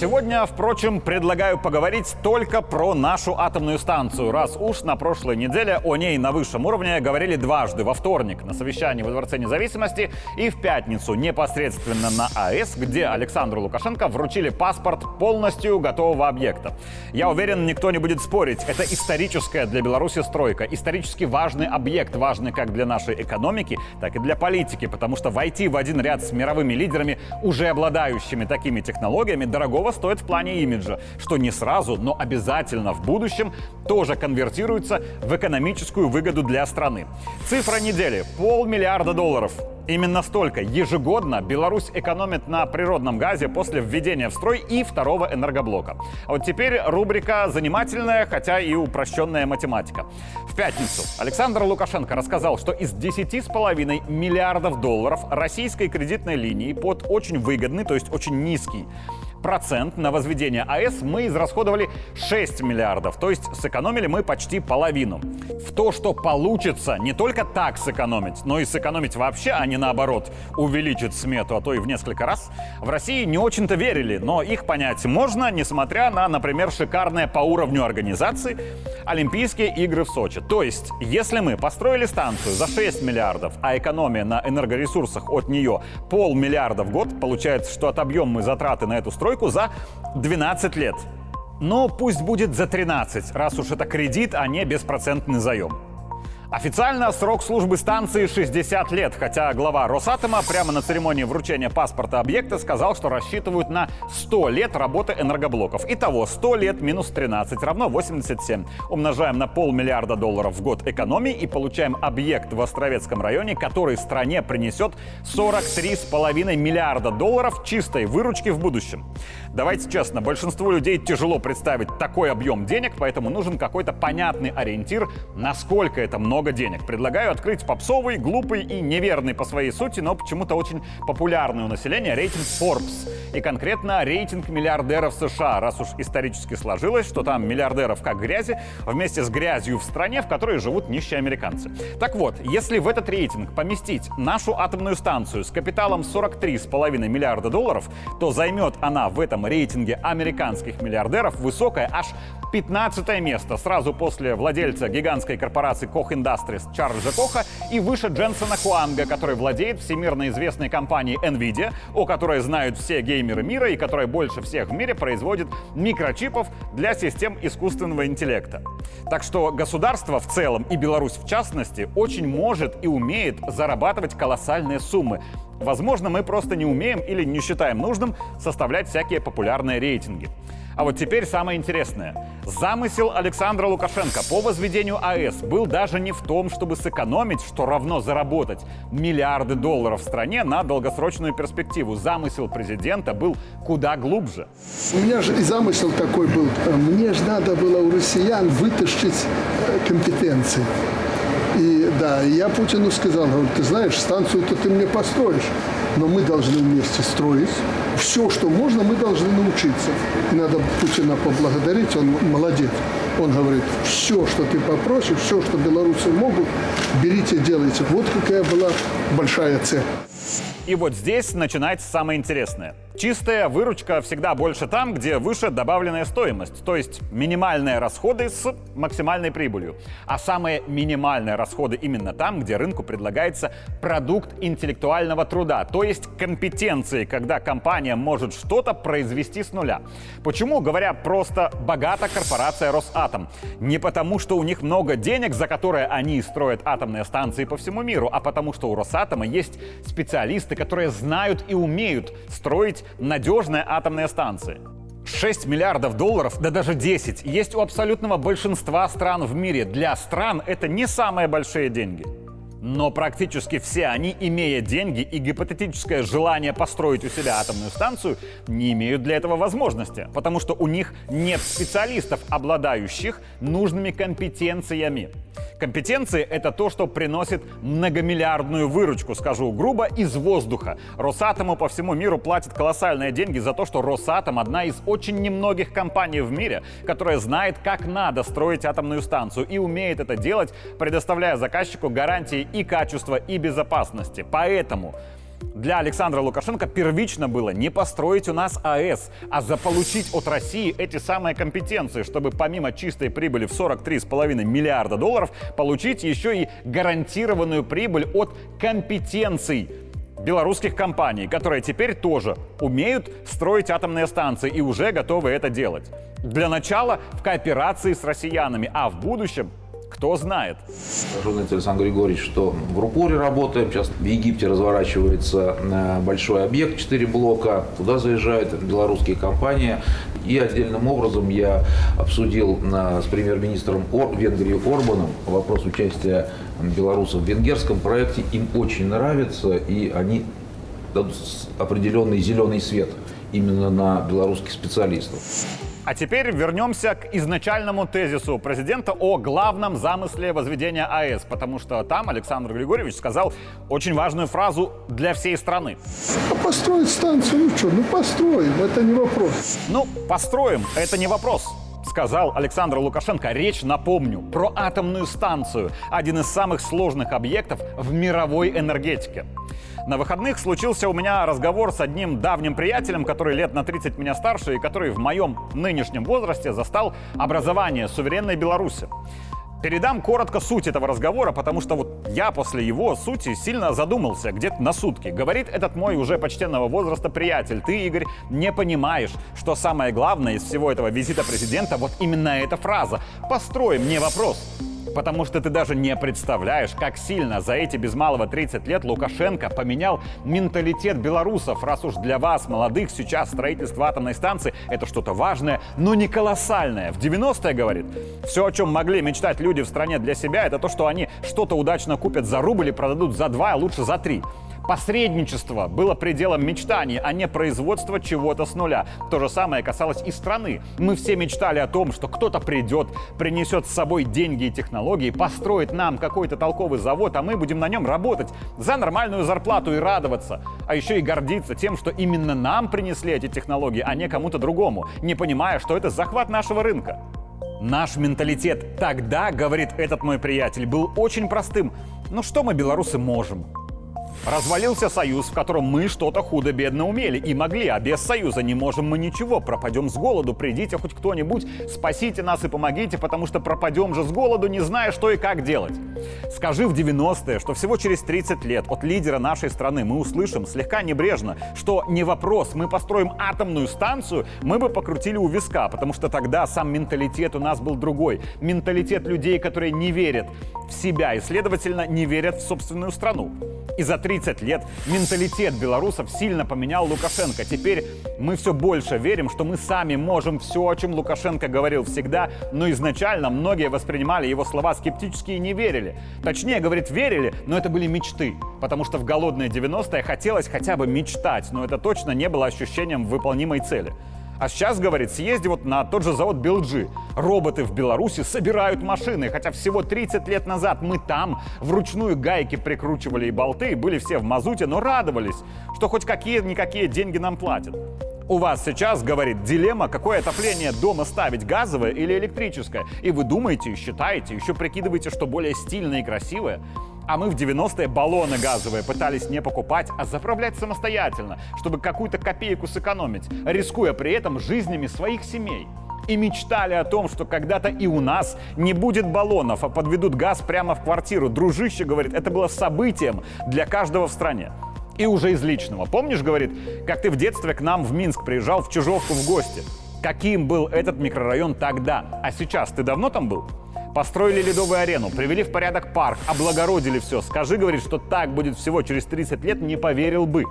Сегодня, впрочем, предлагаю поговорить только про нашу атомную станцию, раз уж на прошлой неделе о ней на высшем уровне говорили дважды, во вторник на совещании во Дворце независимости и в пятницу непосредственно на АЭС, где Александру Лукашенко вручили паспорт полностью готового объекта. Я уверен, никто не будет спорить, это историческая для Беларуси стройка, исторически важный объект, важный как для нашей экономики, так и для политики, потому что войти в один ряд с мировыми лидерами, уже обладающими такими технологиями, дорогого стоит в плане имиджа, что не сразу, но обязательно в будущем тоже конвертируется в экономическую выгоду для страны. Цифра недели – полмиллиарда долларов. Именно столько ежегодно Беларусь экономит на природном газе после введения в строй и второго энергоблока. А вот теперь рубрика занимательная, хотя и упрощенная математика. В пятницу Александр Лукашенко рассказал, что из 10,5 миллиардов долларов российской кредитной линии под очень выгодный, то есть очень низкий процент на возведение АЭС мы израсходовали 6 миллиардов, то есть сэкономили мы почти половину. В то, что получится не только так сэкономить, но и сэкономить вообще, а не наоборот, увеличить смету, а то и в несколько раз, в России не очень-то верили, но их понять можно, несмотря на, например, шикарные по уровню организации Олимпийские игры в Сочи. То есть, если мы построили станцию за 6 миллиардов, а экономия на энергоресурсах от нее полмиллиарда в год, получается, что отобьем мы затраты на эту стройку за 12 лет. Но пусть будет за 13, раз уж это кредит, а не беспроцентный заем. Официально срок службы станции 60 лет, хотя глава Росатома прямо на церемонии вручения паспорта объекта сказал, что рассчитывают на 100 лет работы энергоблоков. Итого 100 лет минус 13 равно 87. Умножаем на полмиллиарда долларов в год экономии и получаем объект в Островецком районе, который стране принесет 43,5 миллиарда долларов чистой выручки в будущем. Давайте честно, большинству людей тяжело представить такой объем денег, поэтому нужен какой-то понятный ориентир, насколько это много много денег. Предлагаю открыть попсовый, глупый и неверный по своей сути, но почему-то очень популярный у населения рейтинг Forbes. И конкретно рейтинг миллиардеров США, раз уж исторически сложилось, что там миллиардеров как грязи, вместе с грязью в стране, в которой живут нищие американцы. Так вот, если в этот рейтинг поместить нашу атомную станцию с капиталом 43,5 миллиарда долларов, то займет она в этом рейтинге американских миллиардеров высокое аж 15 место, сразу после владельца гигантской корпорации Koch Industries Чарльза Коха и выше Дженсона Хуанга, который владеет всемирно известной компанией Nvidia, о которой знают все геймеры мира и которая больше всех в мире производит микрочипов для систем искусственного интеллекта. Так что государство в целом и Беларусь в частности очень может и умеет зарабатывать колоссальные суммы. Возможно, мы просто не умеем или не считаем нужным составлять всякие популярные рейтинги. А вот теперь самое интересное. Замысел Александра Лукашенко по возведению АЭС был даже не в том, чтобы сэкономить, что равно заработать миллиарды долларов в стране на долгосрочную перспективу. Замысел президента был куда глубже. У меня же и замысел такой был. Мне же надо было у россиян вытащить компетенции. И да, я Путину сказал, говорю, ты знаешь, станцию-то ты мне построишь, но мы должны вместе строить. Все, что можно, мы должны научиться. И надо Путина поблагодарить, он молодец. Он говорит, все, что ты попросишь, все, что белорусы могут, берите, делайте. Вот какая была большая цель. И вот здесь начинается самое интересное. Чистая выручка всегда больше там, где выше добавленная стоимость, то есть минимальные расходы с максимальной прибылью. А самые минимальные расходы именно там, где рынку предлагается продукт интеллектуального труда, то есть компетенции, когда компания может что-то произвести с нуля. Почему, говоря просто, богата корпорация Росатом? Не потому, что у них много денег, за которые они строят атомные станции по всему миру, а потому, что у Росатома есть специалисты, которые знают и умеют строить надежные атомные станции. 6 миллиардов долларов, да даже 10, есть у абсолютного большинства стран в мире. Для стран это не самые большие деньги. Но практически все они, имея деньги и гипотетическое желание построить у себя атомную станцию, не имеют для этого возможности, потому что у них нет специалистов, обладающих нужными компетенциями. Компетенции — это то, что приносит многомиллиардную выручку, скажу грубо, из воздуха. Росатому по всему миру платят колоссальные деньги за то, что Росатом — одна из очень немногих компаний в мире, которая знает, как надо строить атомную станцию и умеет это делать, предоставляя заказчику гарантии и качества, и безопасности. Поэтому для Александра Лукашенко первично было не построить у нас АЭС, а заполучить от России эти самые компетенции, чтобы помимо чистой прибыли в 43,5 миллиарда долларов получить еще и гарантированную прибыль от компетенций белорусских компаний, которые теперь тоже умеют строить атомные станции и уже готовы это делать. Для начала в кооперации с россиянами, а в будущем кто знает. Скажу, знаете, Александр Григорьевич, что в Рупоре работаем. Сейчас в Египте разворачивается э, большой объект, 4 блока. Туда заезжают белорусские компании. И отдельным образом я обсудил э, с премьер-министром Венгрии Орбаном вопрос участия белорусов в венгерском проекте. Им очень нравится, и они дадут определенный зеленый свет именно на белорусских специалистов. А теперь вернемся к изначальному тезису президента о главном замысле возведения АЭС, потому что там Александр Григорьевич сказал очень важную фразу для всей страны. А построить станцию, ну что, ну построим, это не вопрос. Ну, построим, это не вопрос сказал Александр Лукашенко. Речь, напомню, про атомную станцию. Один из самых сложных объектов в мировой энергетике. На выходных случился у меня разговор с одним давним приятелем, который лет на 30 меня старше и который в моем нынешнем возрасте застал образование суверенной Беларуси. Передам коротко суть этого разговора, потому что вот я после его сути сильно задумался где-то на сутки. Говорит этот мой уже почтенного возраста приятель, ты, Игорь, не понимаешь, что самое главное из всего этого визита президента вот именно эта фраза. Построй мне вопрос. Потому что ты даже не представляешь, как сильно за эти без малого 30 лет Лукашенко поменял менталитет белорусов, раз уж для вас, молодых, сейчас строительство атомной станции — это что-то важное, но не колоссальное. В 90-е, говорит, все, о чем могли мечтать люди в стране для себя, это то, что они что-то удачно купят за рубль и продадут за два, а лучше за три. Посредничество было пределом мечтаний, а не производство чего-то с нуля. То же самое касалось и страны. Мы все мечтали о том, что кто-то придет, принесет с собой деньги и технологии, построит нам какой-то толковый завод, а мы будем на нем работать за нормальную зарплату и радоваться. А еще и гордиться тем, что именно нам принесли эти технологии, а не кому-то другому, не понимая, что это захват нашего рынка. Наш менталитет тогда, говорит этот мой приятель, был очень простым. Ну что мы, белорусы, можем? Развалился союз, в котором мы что-то худо-бедно умели и могли, а без союза не можем мы ничего. Пропадем с голоду, придите хоть кто-нибудь, спасите нас и помогите, потому что пропадем же с голоду, не зная, что и как делать. Скажи в 90-е, что всего через 30 лет от лидера нашей страны мы услышим слегка небрежно, что не вопрос, мы построим атомную станцию, мы бы покрутили у виска, потому что тогда сам менталитет у нас был другой. Менталитет людей, которые не верят в себя и, следовательно, не верят в собственную страну. И за 30 лет менталитет белорусов сильно поменял Лукашенко. Теперь мы все больше верим, что мы сами можем все, о чем Лукашенко говорил всегда, но изначально многие воспринимали его слова скептически и не верили. Точнее, говорит, верили, но это были мечты, потому что в голодные 90-е хотелось хотя бы мечтать, но это точно не было ощущением выполнимой цели. А сейчас, говорит, съезди вот на тот же завод Белджи. Роботы в Беларуси собирают машины, хотя всего 30 лет назад мы там вручную гайки прикручивали и болты, были все в мазуте, но радовались, что хоть какие-никакие деньги нам платят. У вас сейчас, говорит, дилемма, какое отопление дома ставить, газовое или электрическое. И вы думаете, считаете, еще прикидываете, что более стильное и красивое. А мы в 90-е баллоны газовые пытались не покупать, а заправлять самостоятельно, чтобы какую-то копейку сэкономить, рискуя при этом жизнями своих семей. И мечтали о том, что когда-то и у нас не будет баллонов, а подведут газ прямо в квартиру. Дружище, говорит, это было событием для каждого в стране. И уже из личного. Помнишь, говорит, как ты в детстве к нам в Минск приезжал в Чижовку в гости? Каким был этот микрорайон тогда? А сейчас ты давно там был? Построили ледовую арену, привели в порядок парк, облагородили все. Скажи, говорит, что так будет всего через 30 лет, не поверил бы.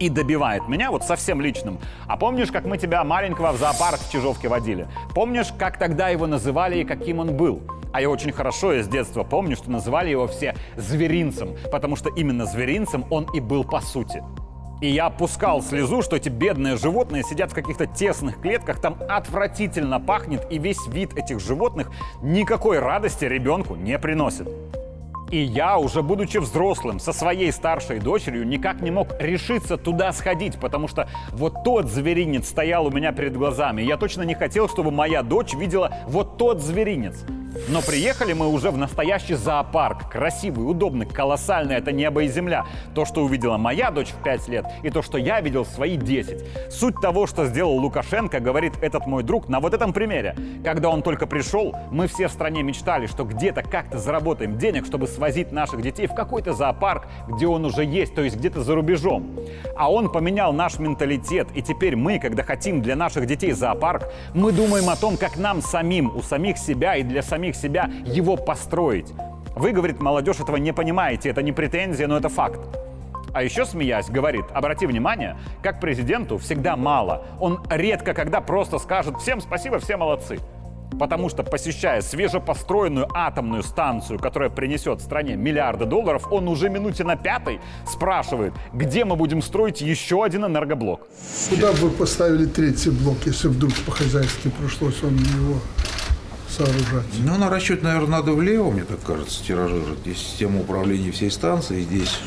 И добивает меня вот совсем личным. А помнишь, как мы тебя маленького в зоопарк в Чижовке водили? Помнишь, как тогда его называли и каким он был? А я очень хорошо из детства помню, что называли его все зверинцем, потому что именно зверинцем он и был по сути. И я пускал слезу, что эти бедные животные сидят в каких-то тесных клетках, там отвратительно пахнет, и весь вид этих животных никакой радости ребенку не приносит. И я, уже будучи взрослым, со своей старшей дочерью, никак не мог решиться туда сходить, потому что вот тот зверинец стоял у меня перед глазами. И я точно не хотел, чтобы моя дочь видела вот тот зверинец. Но приехали мы уже в настоящий зоопарк. Красивый, удобный, колоссальный. Это небо и земля. То, что увидела моя дочь в 5 лет, и то, что я видел в свои 10. Суть того, что сделал Лукашенко, говорит этот мой друг на вот этом примере. Когда он только пришел, мы все в стране мечтали, что где-то как-то заработаем денег, чтобы свозить наших детей в какой-то зоопарк, где он уже есть, то есть где-то за рубежом. А он поменял наш менталитет, и теперь мы, когда хотим для наших детей зоопарк, мы думаем о том, как нам самим, у самих себя и для самих себя его построить. Вы, говорит, молодежь этого не понимаете, это не претензия, но это факт. А еще, смеясь, говорит, обрати внимание, как президенту всегда мало. Он редко когда просто скажет «всем спасибо, все молодцы». Потому что, посещая свежепостроенную атомную станцию, которая принесет стране миллиарды долларов, он уже минуте на пятой спрашивает, где мы будем строить еще один энергоблок. Куда бы вы поставили третий блок, если вдруг по-хозяйски пришлось он его сооружать? Ну, расчет, наверное, надо влево, мне так кажется, тиражировать. Здесь система управления всей станцией, здесь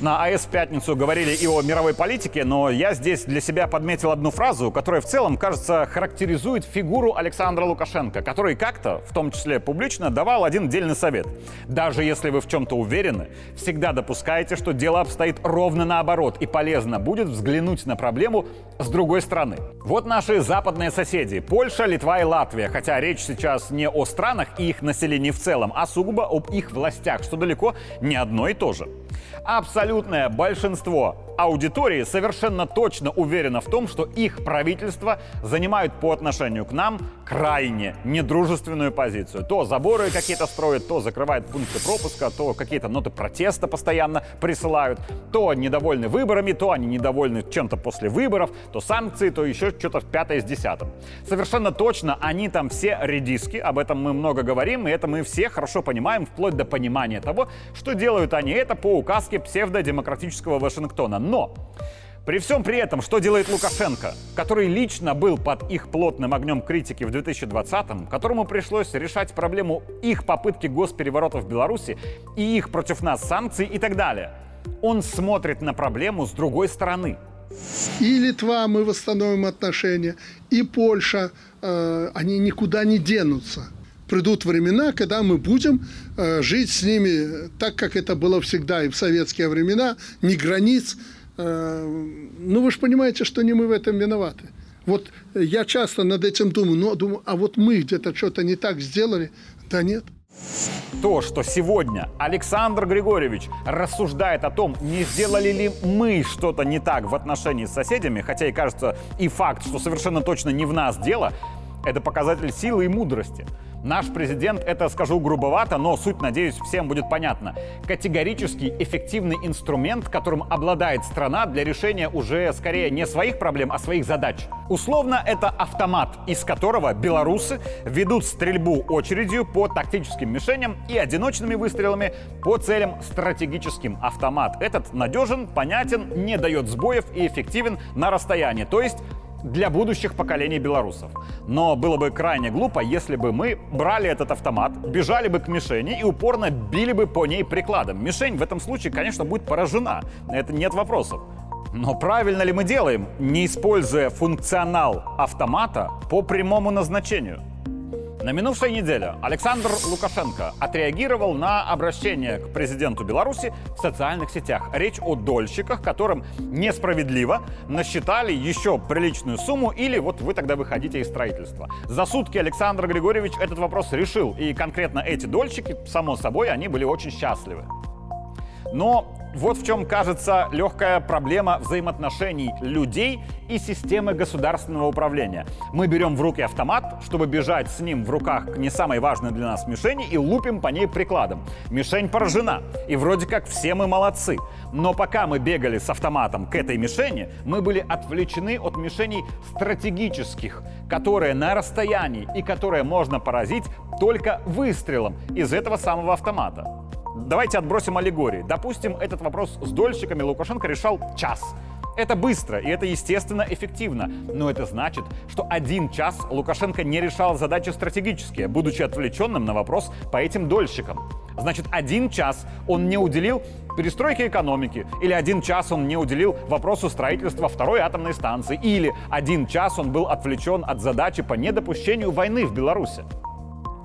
на АЭС в пятницу говорили и о мировой политике, но я здесь для себя подметил одну фразу, которая в целом, кажется, характеризует фигуру Александра Лукашенко, который как-то, в том числе публично, давал один дельный совет. Даже если вы в чем-то уверены, всегда допускайте, что дело обстоит ровно наоборот, и полезно будет взглянуть на проблему с другой стороны. Вот наши западные соседи – Польша, Литва и Латвия, хотя речь сейчас не о странах и их населении в целом, а сугубо об их властях, что далеко не одно и то же. Абсолютное большинство аудитории совершенно точно уверено в том, что их правительства занимают по отношению к нам крайне недружественную позицию. То заборы какие-то строят, то закрывают пункты пропуска, то какие-то ноты протеста постоянно присылают, то недовольны выборами, то они недовольны чем-то после выборов, то санкции, то еще что-то в пятое с десятым. Совершенно точно они там все редиски, об этом мы много говорим, и это мы все хорошо понимаем, вплоть до понимания того, что делают они это по указке псевдодемократического Вашингтона. Но при всем при этом, что делает Лукашенко, который лично был под их плотным огнем критики в 2020-м, которому пришлось решать проблему их попытки госпереворота в Беларуси и их против нас санкций и так далее. Он смотрит на проблему с другой стороны. И Литва, мы восстановим отношения, и Польша, э, они никуда не денутся. Придут времена, когда мы будем э, жить с ними так, как это было всегда и в советские времена, ни границ, ну, вы же понимаете, что не мы в этом виноваты. Вот я часто над этим думаю, но думаю, а вот мы где-то что-то не так сделали. Да нет. То, что сегодня Александр Григорьевич рассуждает о том, не сделали ли мы что-то не так в отношении с соседями, хотя и кажется и факт, что совершенно точно не в нас дело, это показатель силы и мудрости. Наш президент, это скажу грубовато, но суть, надеюсь, всем будет понятна. Категорически эффективный инструмент, которым обладает страна для решения уже скорее не своих проблем, а своих задач. Условно, это автомат, из которого белорусы ведут стрельбу очередью по тактическим мишеням и одиночными выстрелами по целям стратегическим. Автомат этот надежен, понятен, не дает сбоев и эффективен на расстоянии. То есть для будущих поколений белорусов. Но было бы крайне глупо, если бы мы брали этот автомат, бежали бы к мишени и упорно били бы по ней прикладом. Мишень в этом случае, конечно, будет поражена. Это нет вопросов. Но правильно ли мы делаем, не используя функционал автомата по прямому назначению? На минувшей неделе Александр Лукашенко отреагировал на обращение к президенту Беларуси в социальных сетях. Речь о дольщиках, которым несправедливо насчитали еще приличную сумму или вот вы тогда выходите из строительства. За сутки Александр Григорьевич этот вопрос решил, и конкретно эти дольщики, само собой, они были очень счастливы. Но Вот в чем кажется легкая проблема взаимоотношений людей и системы государственного управления. Мы берем в руки автомат, чтобы бежать с ним в руках к не самой важной для нас мишени и лупим по ней прикладом. Мишень поражена, и вроде как все мы молодцы. Но пока мы бегали с автоматом к этой мишени, мы были отвлечены от мишеней стратегических, которые на расстоянии и которые можно поразить только выстрелом из этого самого автомата. Давайте отбросим аллегории. Допустим, этот вопрос с дольщиками Лукашенко решал час. Это быстро и это, естественно, эффективно. Но это значит, что один час Лукашенко не решал задачи стратегические, будучи отвлеченным на вопрос по этим дольщикам. Значит, один час он не уделил перестройке экономики, или один час он не уделил вопросу строительства второй атомной станции, или один час он был отвлечен от задачи по недопущению войны в Беларуси.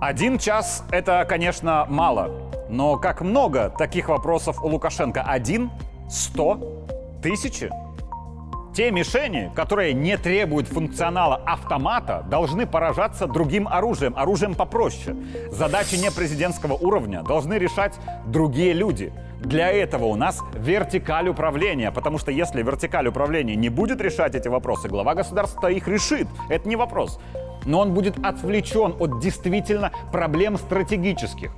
Один час — это, конечно, мало. Но как много таких вопросов у Лукашенко? Один? Сто? Тысячи? Те мишени, которые не требуют функционала автомата, должны поражаться другим оружием, оружием попроще. Задачи не президентского уровня должны решать другие люди. Для этого у нас вертикаль управления, потому что если вертикаль управления не будет решать эти вопросы, глава государства их решит. Это не вопрос но он будет отвлечен от действительно проблем стратегических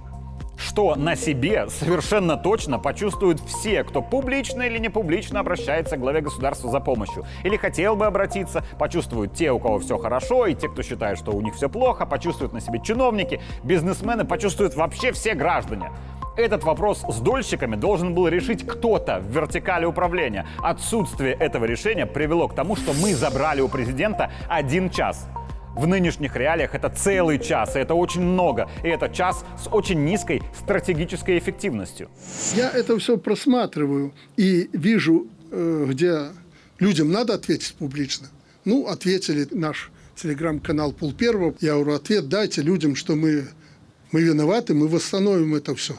что на себе совершенно точно почувствуют все, кто публично или не публично обращается к главе государства за помощью. Или хотел бы обратиться, почувствуют те, у кого все хорошо, и те, кто считает, что у них все плохо, почувствуют на себе чиновники, бизнесмены, почувствуют вообще все граждане. Этот вопрос с дольщиками должен был решить кто-то в вертикали управления. Отсутствие этого решения привело к тому, что мы забрали у президента один час – в нынешних реалиях это целый час, и это очень много. И это час с очень низкой стратегической эффективностью. Я это все просматриваю и вижу, э, где людям надо ответить публично. Ну, ответили наш телеграм-канал Пул Первого. Я говорю, ответ дайте людям, что мы, мы виноваты, мы восстановим это все.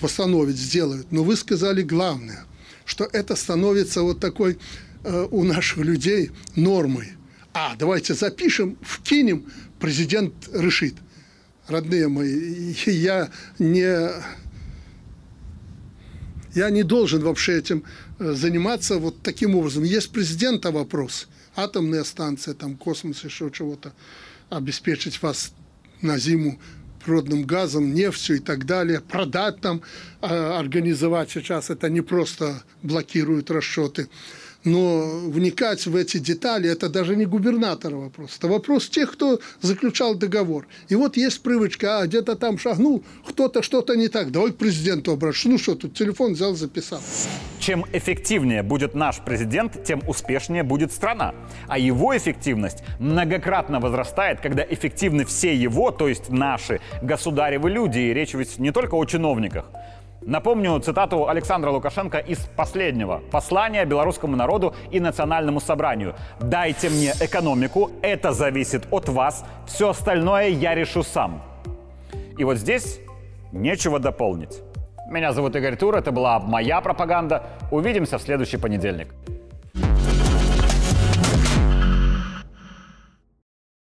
Восстановить, сделают. Но вы сказали главное, что это становится вот такой э, у наших людей нормой – а, давайте запишем, вкинем, президент решит. Родные мои, я не, я не должен вообще этим э, заниматься вот таким образом. Есть президента вопрос, атомная станция, там космос, еще чего-то, обеспечить вас на зиму природным газом, нефтью и так далее, продать там, а, организовать сейчас это не просто блокируют расчеты но вникать в эти детали – это даже не губернатора вопрос, это вопрос тех, кто заключал договор. И вот есть привычка, а где-то там шагнул, кто-то что-то не так, давай к президенту обращаться. Ну что, тут телефон взял, записал. Чем эффективнее будет наш президент, тем успешнее будет страна. А его эффективность многократно возрастает, когда эффективны все его, то есть наши, государевы люди. И речь ведь не только о чиновниках. Напомню цитату Александра Лукашенко из последнего послания белорусскому народу и национальному собранию. «Дайте мне экономику, это зависит от вас, все остальное я решу сам». И вот здесь нечего дополнить. Меня зовут Игорь Тур, это была моя пропаганда. Увидимся в следующий понедельник.